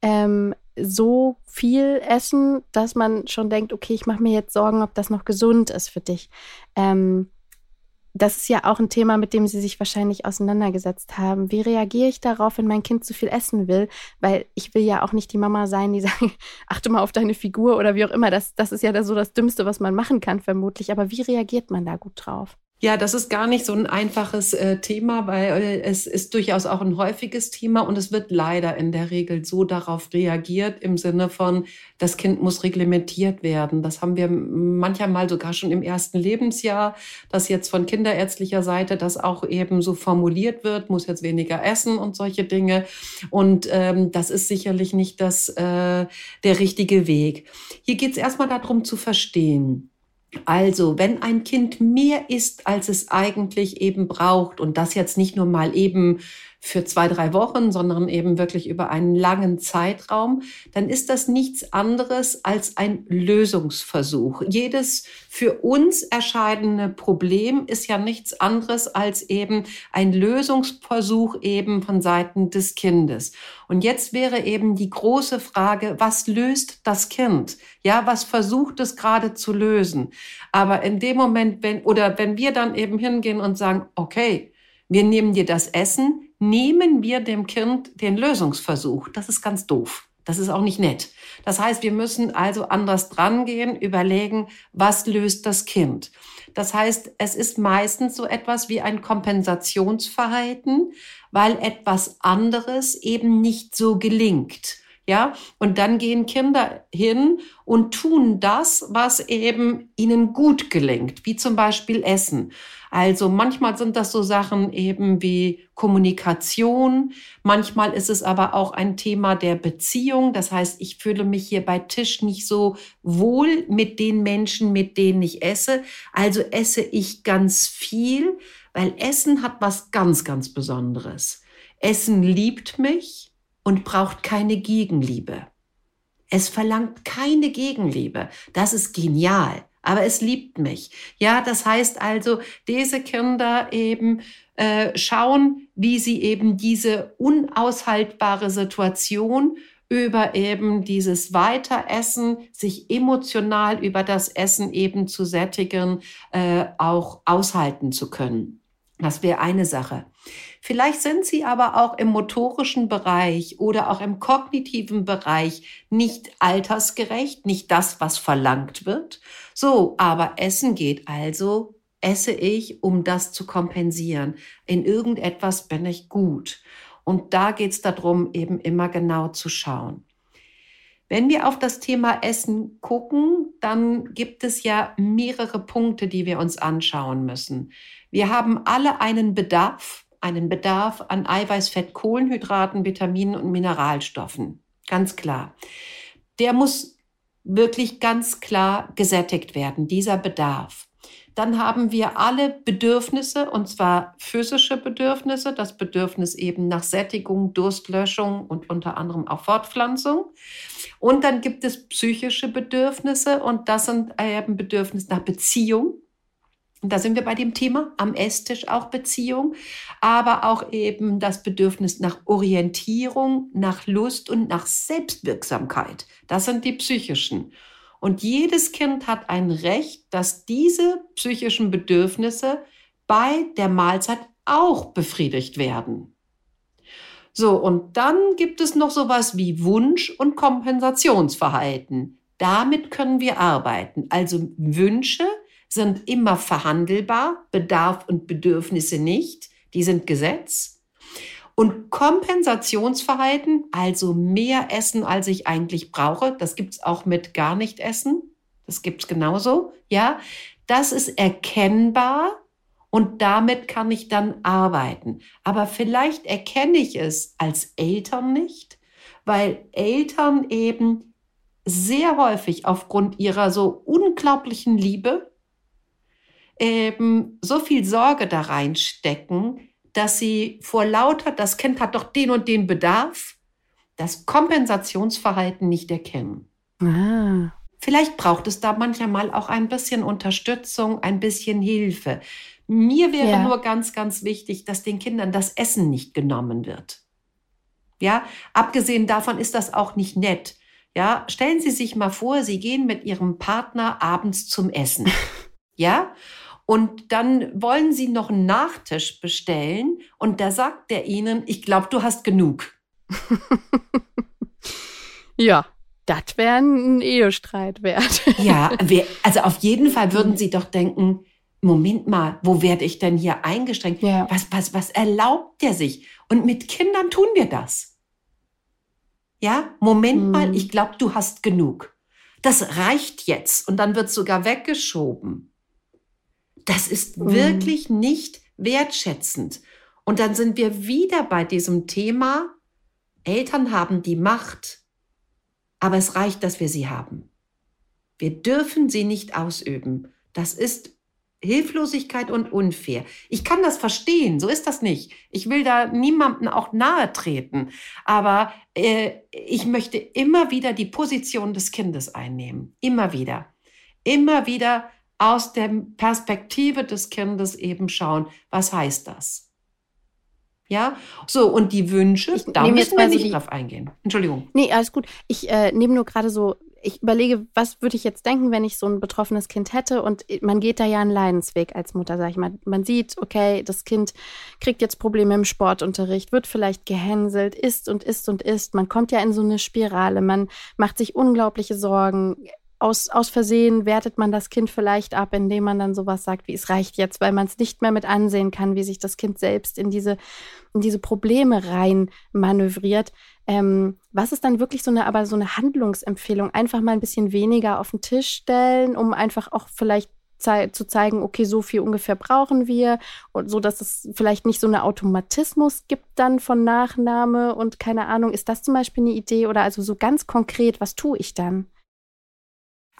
ähm, so viel essen, dass man schon denkt, okay, ich mache mir jetzt Sorgen, ob das noch gesund ist für dich. Ähm, das ist ja auch ein Thema, mit dem Sie sich wahrscheinlich auseinandergesetzt haben. Wie reagiere ich darauf, wenn mein Kind zu viel essen will? Weil ich will ja auch nicht die Mama sein, die sagt, achte mal auf deine Figur oder wie auch immer. Das, das ist ja so das Dümmste, was man machen kann, vermutlich. Aber wie reagiert man da gut drauf?
Ja, das ist gar nicht so ein einfaches äh, Thema, weil äh, es ist durchaus auch ein häufiges Thema und es wird leider in der Regel so darauf reagiert im Sinne von, das Kind muss reglementiert werden. Das haben wir manchmal sogar schon im ersten Lebensjahr, dass jetzt von kinderärztlicher Seite das auch eben so formuliert wird, muss jetzt weniger essen und solche Dinge. Und ähm, das ist sicherlich nicht das, äh, der richtige Weg. Hier geht es erstmal darum zu verstehen, also, wenn ein Kind mehr isst, als es eigentlich eben braucht, und das jetzt nicht nur mal eben für zwei, drei Wochen, sondern eben wirklich über einen langen Zeitraum, dann ist das nichts anderes als ein Lösungsversuch. Jedes für uns erscheinende Problem ist ja nichts anderes als eben ein Lösungsversuch eben von Seiten des Kindes. Und jetzt wäre eben die große Frage, was löst das Kind? Ja, was versucht es gerade zu lösen? Aber in dem Moment, wenn, oder wenn wir dann eben hingehen und sagen, okay, wir nehmen dir das Essen, nehmen wir dem Kind den Lösungsversuch. Das ist ganz doof. Das ist auch nicht nett. Das heißt, wir müssen also anders drangehen, überlegen, was löst das Kind. Das heißt, es ist meistens so etwas wie ein Kompensationsverhalten, weil etwas anderes eben nicht so gelingt. Ja, und dann gehen Kinder hin und tun das, was eben ihnen gut gelingt, wie zum Beispiel Essen. Also manchmal sind das so Sachen eben wie Kommunikation, manchmal ist es aber auch ein Thema der Beziehung. Das heißt, ich fühle mich hier bei Tisch nicht so wohl mit den Menschen, mit denen ich esse. Also esse ich ganz viel, weil Essen hat was ganz, ganz Besonderes. Essen liebt mich und braucht keine Gegenliebe. Es verlangt keine Gegenliebe. Das ist genial. Aber es liebt mich. Ja, das heißt also, diese Kinder eben äh, schauen, wie sie eben diese unaushaltbare Situation über eben dieses Weiteressen, sich emotional über das Essen eben zu sättigen, äh, auch aushalten zu können. Das wäre eine Sache. Vielleicht sind sie aber auch im motorischen Bereich oder auch im kognitiven Bereich nicht altersgerecht, nicht das, was verlangt wird. So, aber Essen geht also, esse ich, um das zu kompensieren. In irgendetwas bin ich gut. Und da geht es darum, eben immer genau zu schauen. Wenn wir auf das Thema Essen gucken, dann gibt es ja mehrere Punkte, die wir uns anschauen müssen. Wir haben alle einen Bedarf einen Bedarf an Eiweiß, Fett, Kohlenhydraten, Vitaminen und Mineralstoffen. Ganz klar. Der muss wirklich ganz klar gesättigt werden, dieser Bedarf. Dann haben wir alle Bedürfnisse, und zwar physische Bedürfnisse, das Bedürfnis eben nach Sättigung, Durstlöschung und unter anderem auch Fortpflanzung. Und dann gibt es psychische Bedürfnisse, und das sind eben Bedürfnisse nach Beziehung, da sind wir bei dem Thema am Esstisch auch Beziehung, aber auch eben das Bedürfnis nach Orientierung, nach Lust und nach Selbstwirksamkeit. Das sind die psychischen. Und jedes Kind hat ein Recht, dass diese psychischen Bedürfnisse bei der Mahlzeit auch befriedigt werden. So, und dann gibt es noch sowas wie Wunsch- und Kompensationsverhalten. Damit können wir arbeiten. Also Wünsche, sind immer verhandelbar, Bedarf und Bedürfnisse nicht, die sind Gesetz. Und Kompensationsverhalten, also mehr essen, als ich eigentlich brauche, das gibt's auch mit gar nicht essen. Das gibt's genauso, ja. Das ist erkennbar und damit kann ich dann arbeiten. Aber vielleicht erkenne ich es als Eltern nicht, weil Eltern eben sehr häufig aufgrund ihrer so unglaublichen Liebe eben so viel Sorge da reinstecken, dass sie vor lauter, das Kind hat doch den und den Bedarf, das Kompensationsverhalten nicht erkennen. Ah. Vielleicht braucht es da manchmal auch ein bisschen Unterstützung, ein bisschen Hilfe. Mir wäre ja. nur ganz, ganz wichtig, dass den Kindern das Essen nicht genommen wird. Ja, abgesehen davon ist das auch nicht nett. Ja, stellen Sie sich mal vor, Sie gehen mit Ihrem Partner abends zum Essen. ja, und dann wollen Sie noch einen Nachtisch bestellen und da sagt er Ihnen, ich glaube, du hast genug.
ja, das wäre ein Ehestreit wert.
ja, also auf jeden Fall würden Sie doch denken, Moment mal, wo werde ich denn hier eingeschränkt? Ja. Was, was, was erlaubt der sich? Und mit Kindern tun wir das. Ja, Moment hm. mal, ich glaube, du hast genug. Das reicht jetzt. Und dann wird sogar weggeschoben. Das ist mhm. wirklich nicht wertschätzend. Und dann sind wir wieder bei diesem Thema, Eltern haben die Macht, aber es reicht, dass wir sie haben. Wir dürfen sie nicht ausüben. Das ist Hilflosigkeit und unfair. Ich kann das verstehen, so ist das nicht. Ich will da niemandem auch nahe treten, aber äh, ich möchte immer wieder die Position des Kindes einnehmen. Immer wieder. Immer wieder aus der Perspektive des Kindes eben schauen, was heißt das? Ja, so, und die Wünsche, ich da müssen wir nicht so drauf eingehen. Entschuldigung.
Nee, alles gut. Ich äh, nehme nur gerade so, ich überlege, was würde ich jetzt denken, wenn ich so ein betroffenes Kind hätte und man geht da ja einen Leidensweg als Mutter, sag ich mal. Man sieht, okay, das Kind kriegt jetzt Probleme im Sportunterricht, wird vielleicht gehänselt, isst und isst und isst. Man kommt ja in so eine Spirale, man macht sich unglaubliche Sorgen, aus, aus Versehen wertet man das Kind vielleicht ab, indem man dann sowas sagt, wie es reicht jetzt, weil man es nicht mehr mit ansehen kann, wie sich das Kind selbst in diese, in diese Probleme rein manövriert. Ähm, was ist dann wirklich so eine, aber so eine Handlungsempfehlung? Einfach mal ein bisschen weniger auf den Tisch stellen, um einfach auch vielleicht zu zeigen, okay, so viel ungefähr brauchen wir und so, dass es vielleicht nicht so eine Automatismus gibt dann von Nachnahme und keine Ahnung, ist das zum Beispiel eine Idee oder also so ganz konkret, was tue ich dann?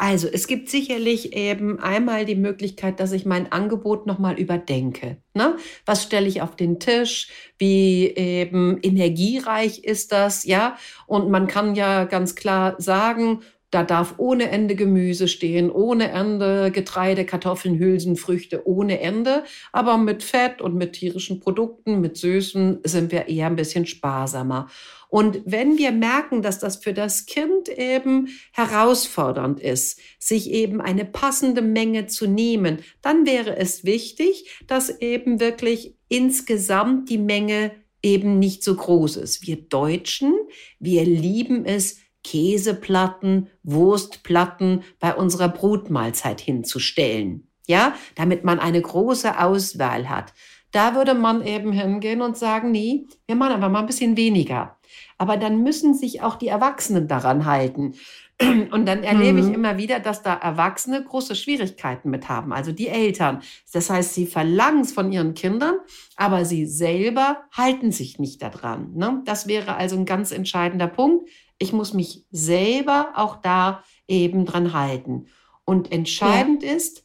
Also es gibt sicherlich eben einmal die Möglichkeit, dass ich mein Angebot nochmal überdenke. Ne? Was stelle ich auf den Tisch? Wie eben energiereich ist das? Ja, und man kann ja ganz klar sagen, da darf ohne Ende Gemüse stehen, ohne Ende Getreide, Kartoffeln, Hülsenfrüchte, ohne Ende. Aber mit Fett und mit tierischen Produkten, mit Süßen sind wir eher ein bisschen sparsamer. Und wenn wir merken, dass das für das Kind eben herausfordernd ist, sich eben eine passende Menge zu nehmen, dann wäre es wichtig, dass eben wirklich insgesamt die Menge eben nicht so groß ist. Wir Deutschen, wir lieben es, Käseplatten, Wurstplatten bei unserer Brotmahlzeit hinzustellen. Ja, damit man eine große Auswahl hat. Da würde man eben hingehen und sagen, nee, wir machen aber mal ein bisschen weniger. Aber dann müssen sich auch die Erwachsenen daran halten. Und dann erlebe mhm. ich immer wieder, dass da Erwachsene große Schwierigkeiten mit haben, also die Eltern. Das heißt, sie verlangen es von ihren Kindern, aber sie selber halten sich nicht daran. Ne? Das wäre also ein ganz entscheidender Punkt. Ich muss mich selber auch da eben dran halten. Und entscheidend ja. ist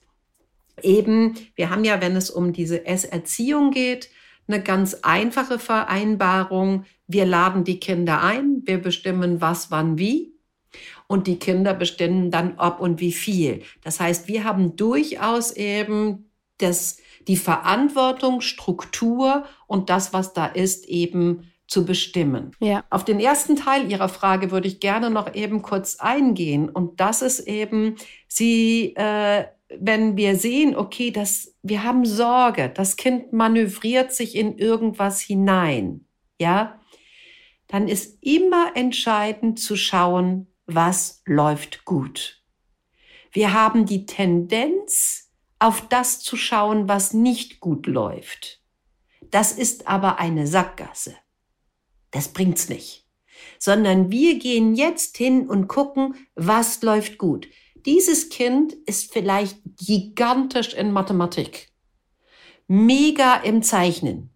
eben, wir haben ja, wenn es um diese Esserziehung geht, eine ganz einfache Vereinbarung. Wir laden die Kinder ein, wir bestimmen was, wann, wie. Und die Kinder bestimmen dann, ob und wie viel. Das heißt, wir haben durchaus eben das, die Verantwortung, Struktur und das, was da ist, eben zu bestimmen. Ja. Auf den ersten Teil Ihrer Frage würde ich gerne noch eben kurz eingehen. Und das ist eben, Sie äh, wenn wir sehen, okay, das, wir haben Sorge, das Kind manövriert sich in irgendwas hinein, ja, dann ist immer entscheidend zu schauen, was läuft gut. Wir haben die Tendenz, auf das zu schauen, was nicht gut läuft. Das ist aber eine Sackgasse. Das bringt's nicht. Sondern wir gehen jetzt hin und gucken, was läuft gut dieses Kind ist vielleicht gigantisch in Mathematik, mega im Zeichnen.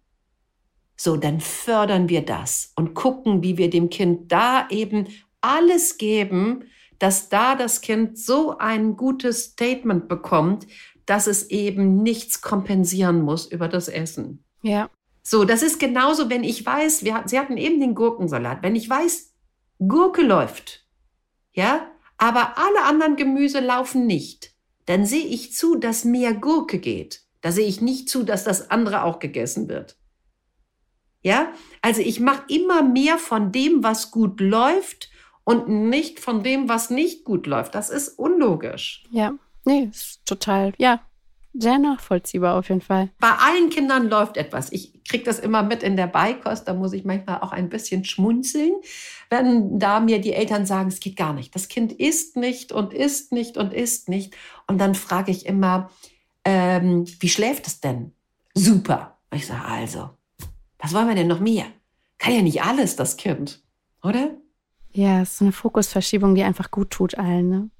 So, dann fördern wir das und gucken, wie wir dem Kind da eben alles geben, dass da das Kind so ein gutes Statement bekommt, dass es eben nichts kompensieren muss über das Essen.
Ja.
So, das ist genauso, wenn ich weiß, wir, Sie hatten eben den Gurkensalat, wenn ich weiß, Gurke läuft, ja, aber alle anderen Gemüse laufen nicht, dann sehe ich zu, dass mehr Gurke geht. Da sehe ich nicht zu, dass das andere auch gegessen wird. Ja, also ich mache immer mehr von dem, was gut läuft und nicht von dem, was nicht gut läuft. Das ist unlogisch.
Ja, nee, ist total, ja, sehr nachvollziehbar auf jeden Fall.
Bei allen Kindern läuft etwas. Ich kriege das immer mit in der Beikost. Da muss ich manchmal auch ein bisschen schmunzeln, wenn da mir die Eltern sagen, es geht gar nicht. Das Kind isst nicht und isst nicht und isst nicht. Und dann frage ich immer, ähm, wie schläft es denn? Super. Ich sage, also, was wollen wir denn noch mehr? Kann ja nicht alles, das Kind, oder?
Ja, es ist eine Fokusverschiebung, die einfach gut tut allen. Ne?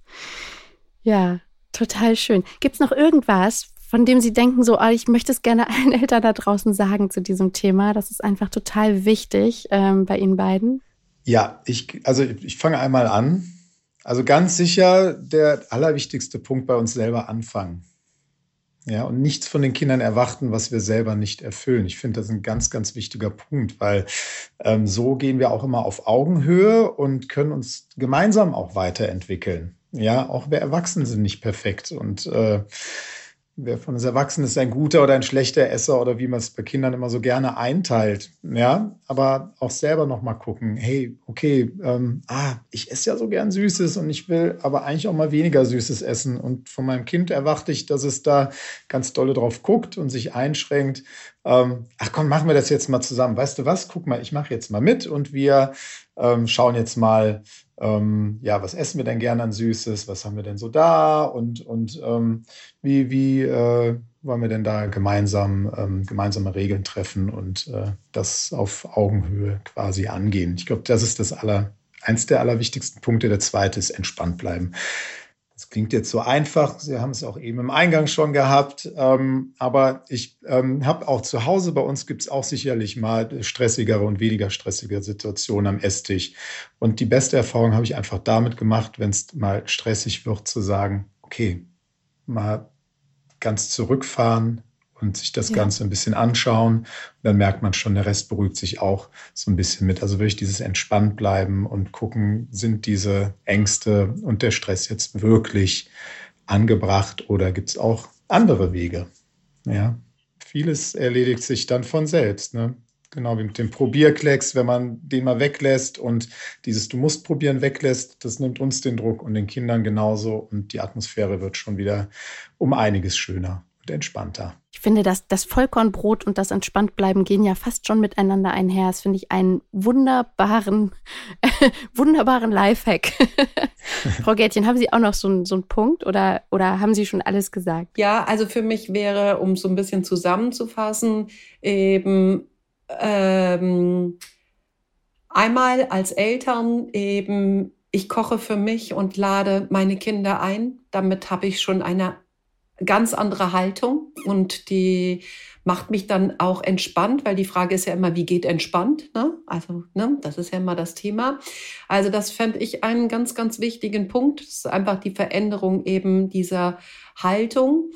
Ja, total schön. Gibt es noch irgendwas, von dem Sie denken, so, oh, ich möchte es gerne allen Eltern da draußen sagen zu diesem Thema? Das ist einfach total wichtig ähm, bei Ihnen beiden.
Ja, ich, also ich fange einmal an. Also ganz sicher der allerwichtigste Punkt bei uns selber anfangen. Ja, und nichts von den Kindern erwarten, was wir selber nicht erfüllen. Ich finde, das ein ganz, ganz wichtiger Punkt, weil ähm, so gehen wir auch immer auf Augenhöhe und können uns gemeinsam auch weiterentwickeln. Ja, auch wir Erwachsenen sind nicht perfekt und äh, wer von uns Erwachsenen ist ein guter oder ein schlechter Esser oder wie man es bei Kindern immer so gerne einteilt. Ja, aber auch selber nochmal gucken, hey, okay, ähm, ah, ich esse ja so gern Süßes und ich will aber eigentlich auch mal weniger Süßes essen. Und von meinem Kind erwarte ich, dass es da ganz dolle drauf guckt und sich einschränkt. Ähm, ach komm, machen wir das jetzt mal zusammen. Weißt du was? Guck mal, ich mache jetzt mal mit und wir ähm, schauen jetzt mal, ähm, ja, was essen wir denn gerne an Süßes, was haben wir denn so da und, und ähm, wie, wie äh, wollen wir denn da gemeinsam ähm, gemeinsame Regeln treffen und äh, das auf Augenhöhe quasi angehen. Ich glaube, das ist das aller, eins der allerwichtigsten Punkte. Der zweite ist entspannt bleiben. Das klingt jetzt so einfach. Sie haben es auch eben im Eingang schon gehabt. Ähm, aber ich ähm, habe auch zu Hause, bei uns gibt es auch sicherlich mal stressigere und weniger stressige Situationen am Esstisch. Und die beste Erfahrung habe ich einfach damit gemacht, wenn es mal stressig wird, zu sagen, okay, mal ganz zurückfahren, und sich das ja. Ganze ein bisschen anschauen. Und dann merkt man schon, der Rest beruhigt sich auch so ein bisschen mit. Also wirklich dieses entspannt bleiben und gucken, sind diese Ängste und der Stress jetzt wirklich angebracht oder gibt es auch andere Wege? Ja, vieles erledigt sich dann von selbst. Ne? Genau wie mit dem Probierklecks, wenn man den mal weglässt und dieses Du musst probieren weglässt, das nimmt uns den Druck und den Kindern genauso und die Atmosphäre wird schon wieder um einiges schöner und entspannter.
Ich finde, dass das Vollkornbrot und das Entspanntbleiben gehen ja fast schon miteinander einher. Das finde ich einen wunderbaren, wunderbaren Lifehack. Frau Gärtchen, haben Sie auch noch so, einen, so einen Punkt oder, oder haben Sie schon alles gesagt?
Ja, also für mich wäre, um so ein bisschen zusammenzufassen, eben ähm, einmal als Eltern eben, ich koche für mich und lade meine Kinder ein. Damit habe ich schon eine ganz andere Haltung und die macht mich dann auch entspannt, weil die Frage ist ja immer, wie geht entspannt? Ne? Also, ne, das ist ja immer das Thema. Also, das fände ich einen ganz, ganz wichtigen Punkt. Das ist einfach die Veränderung eben dieser Haltung.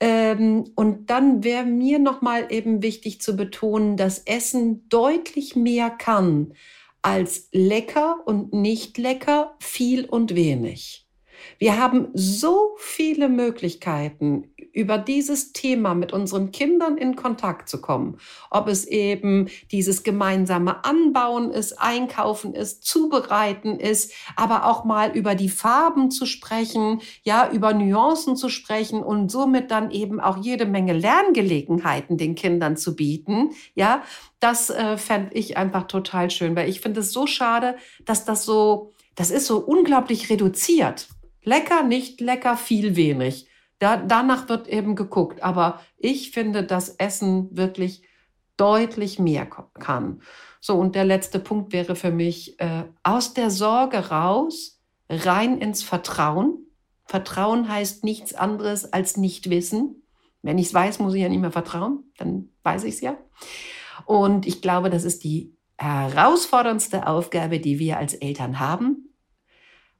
Ähm, und dann wäre mir nochmal eben wichtig zu betonen, dass Essen deutlich mehr kann als lecker und nicht lecker, viel und wenig. Wir haben so viele Möglichkeiten, über dieses Thema mit unseren Kindern in Kontakt zu kommen. Ob es eben dieses gemeinsame Anbauen ist, Einkaufen ist, Zubereiten ist, aber auch mal über die Farben zu sprechen, ja, über Nuancen zu sprechen und somit dann eben auch jede Menge Lerngelegenheiten den Kindern zu bieten, ja, das äh, fände ich einfach total schön, weil ich finde es so schade, dass das so, das ist so unglaublich reduziert. Lecker, nicht lecker, viel wenig. Da, danach wird eben geguckt. Aber ich finde, dass Essen wirklich deutlich mehr kann. So, und der letzte Punkt wäre für mich, äh, aus der Sorge raus, rein ins Vertrauen. Vertrauen heißt nichts anderes als nicht wissen. Wenn ich es weiß, muss ich ja nicht mehr vertrauen, dann weiß ich es ja. Und ich glaube, das ist die herausforderndste Aufgabe, die wir als Eltern haben,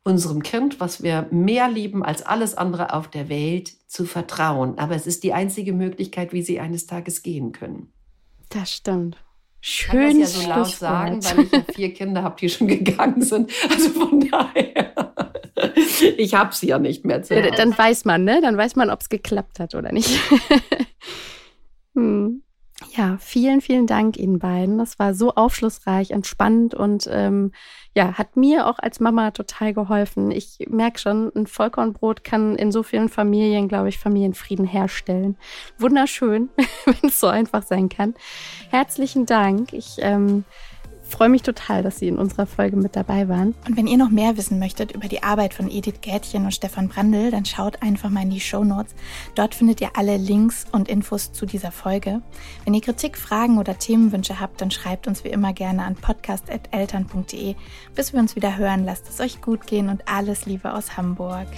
unserem Kind, was wir mehr lieben als alles andere auf der Welt, zu vertrauen. Aber es ist die einzige Möglichkeit, wie sie eines Tages gehen können.
Das stimmt. Schön.
Ich kann das ja so laut sagen, weil ich ja vier Kinder habe, die schon gegangen sind. Also von daher. Ich habe sie ja nicht mehr. Zu
ja, dann weiß man, ne? Dann weiß man, ob es geklappt hat oder nicht. hm. Ja, vielen, vielen Dank Ihnen beiden. Das war so aufschlussreich, entspannend und ähm, ja, hat mir auch als Mama total geholfen. Ich merke schon, ein Vollkornbrot kann in so vielen Familien, glaube ich, Familienfrieden herstellen. Wunderschön, wenn es so einfach sein kann. Herzlichen Dank. Ich ähm, freue mich total, dass Sie in unserer Folge mit dabei waren.
Und wenn ihr noch mehr wissen möchtet über die Arbeit von Edith Gärtchen und Stefan Brandl, dann schaut einfach mal in die Show Notes. Dort findet ihr alle Links und Infos zu dieser Folge. Wenn ihr Kritik, Fragen oder Themenwünsche habt, dann schreibt uns wie immer gerne an podcast.eltern.de. Bis wir uns wieder hören, lasst es euch gut gehen und alles Liebe aus Hamburg.